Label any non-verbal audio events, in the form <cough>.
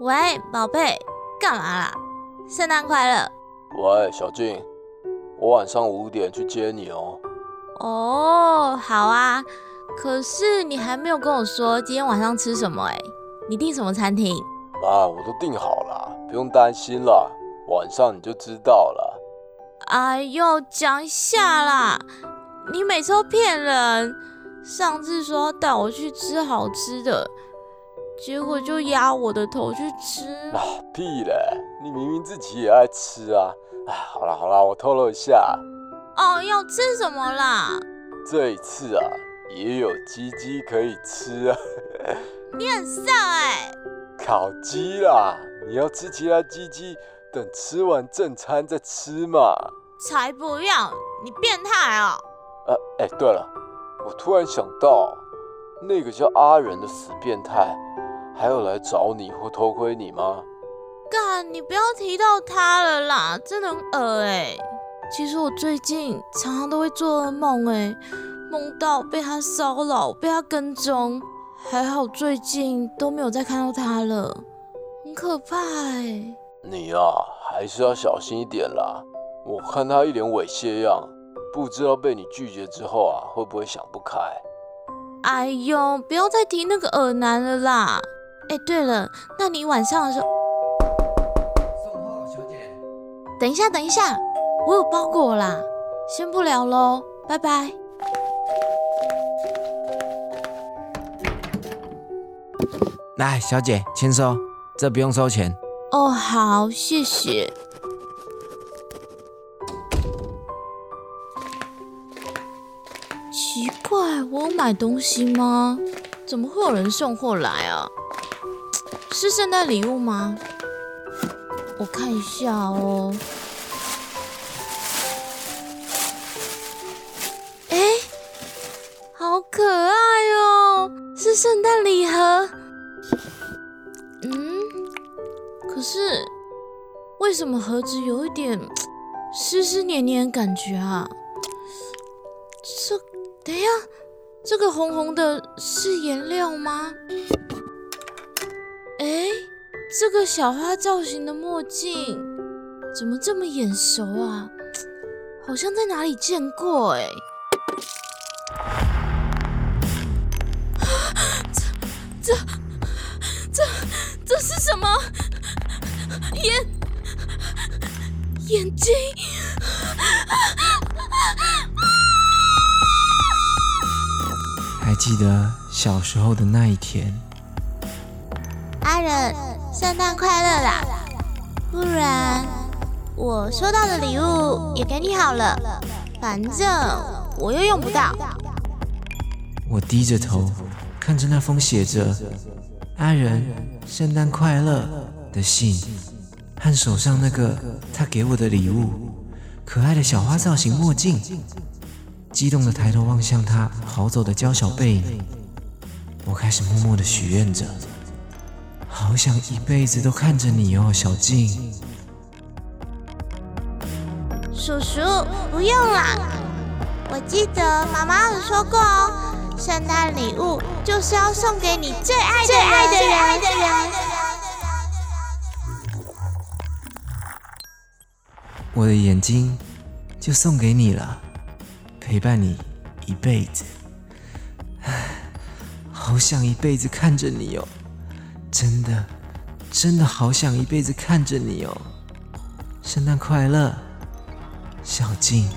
喂，宝贝，干嘛啦？圣诞快乐！喂，小静，我晚上五点去接你哦。哦，好啊。可是你还没有跟我说今天晚上吃什么哎？你订什么餐厅？啊，我都订好了，不用担心了。晚上你就知道了。哎呦，讲一下啦！你每次都骗人。上次说要带我去吃好吃的。结果就压我的头去吃啊！屁嘞！你明明自己也爱吃啊！哎，好了好了，我透露一下。哦，要吃什么啦？这一次啊，也有鸡鸡可以吃啊！<laughs> 你很色哎！烤鸡啦！你要吃其他鸡鸡，等吃完正餐再吃嘛。才不要！你变态哦！呃，哎，对了，我突然想到，那个叫阿仁的死变态。还有来找你或偷窥你吗？干，你不要提到他了啦，真的很恶哎。其实我最近常常都会做噩梦哎，梦到被他骚扰，被他跟踪。还好最近都没有再看到他了，很可怕哎。你呀，还是要小心一点啦。我看他一脸猥亵样，不知道被你拒绝之后啊，会不会想不开？哎呦，不要再提那个恶男了啦。哎，对了，那你晚上的时候送货小姐，等一下，等一下，我有包裹啦，先不聊喽，拜拜。来，小姐，签收，这不用收钱。哦，好，谢谢。奇怪，我有买东西吗？怎么会有人送货来啊？是圣诞礼物吗？我看一下哦。哎，好可爱哦，是圣诞礼盒。嗯，可是为什么盒子有一点 <tsk> 湿湿黏黏的感觉啊？这，等一下，这个红红的是颜料吗？哎，这个小花造型的墨镜怎么这么眼熟啊？<tsk> 好像在哪里见过哎！<gasps> 这、这、这、这是什么？眼眼睛？还记得小时候的那一天？阿仁，圣诞快乐啦！不然我收到的礼物也给你好了，反正我又用不到。我低着头看着那封写着“阿仁，圣诞快乐”的信，和手上那个他给我的礼物——可爱的小花造型墨镜，激动的抬头望向他跑走的娇小背影，我开始默默的许愿着。好想一辈子都看着你哦，小静。叔叔，不用啦。我记得妈妈有说过哦，圣诞礼物就是要送给你最爱最爱的人。的人。我的眼睛就送给你了，陪伴你一辈子。唉，好想一辈子看着你哦。真的，真的好想一辈子看着你哦！圣诞快乐，小静。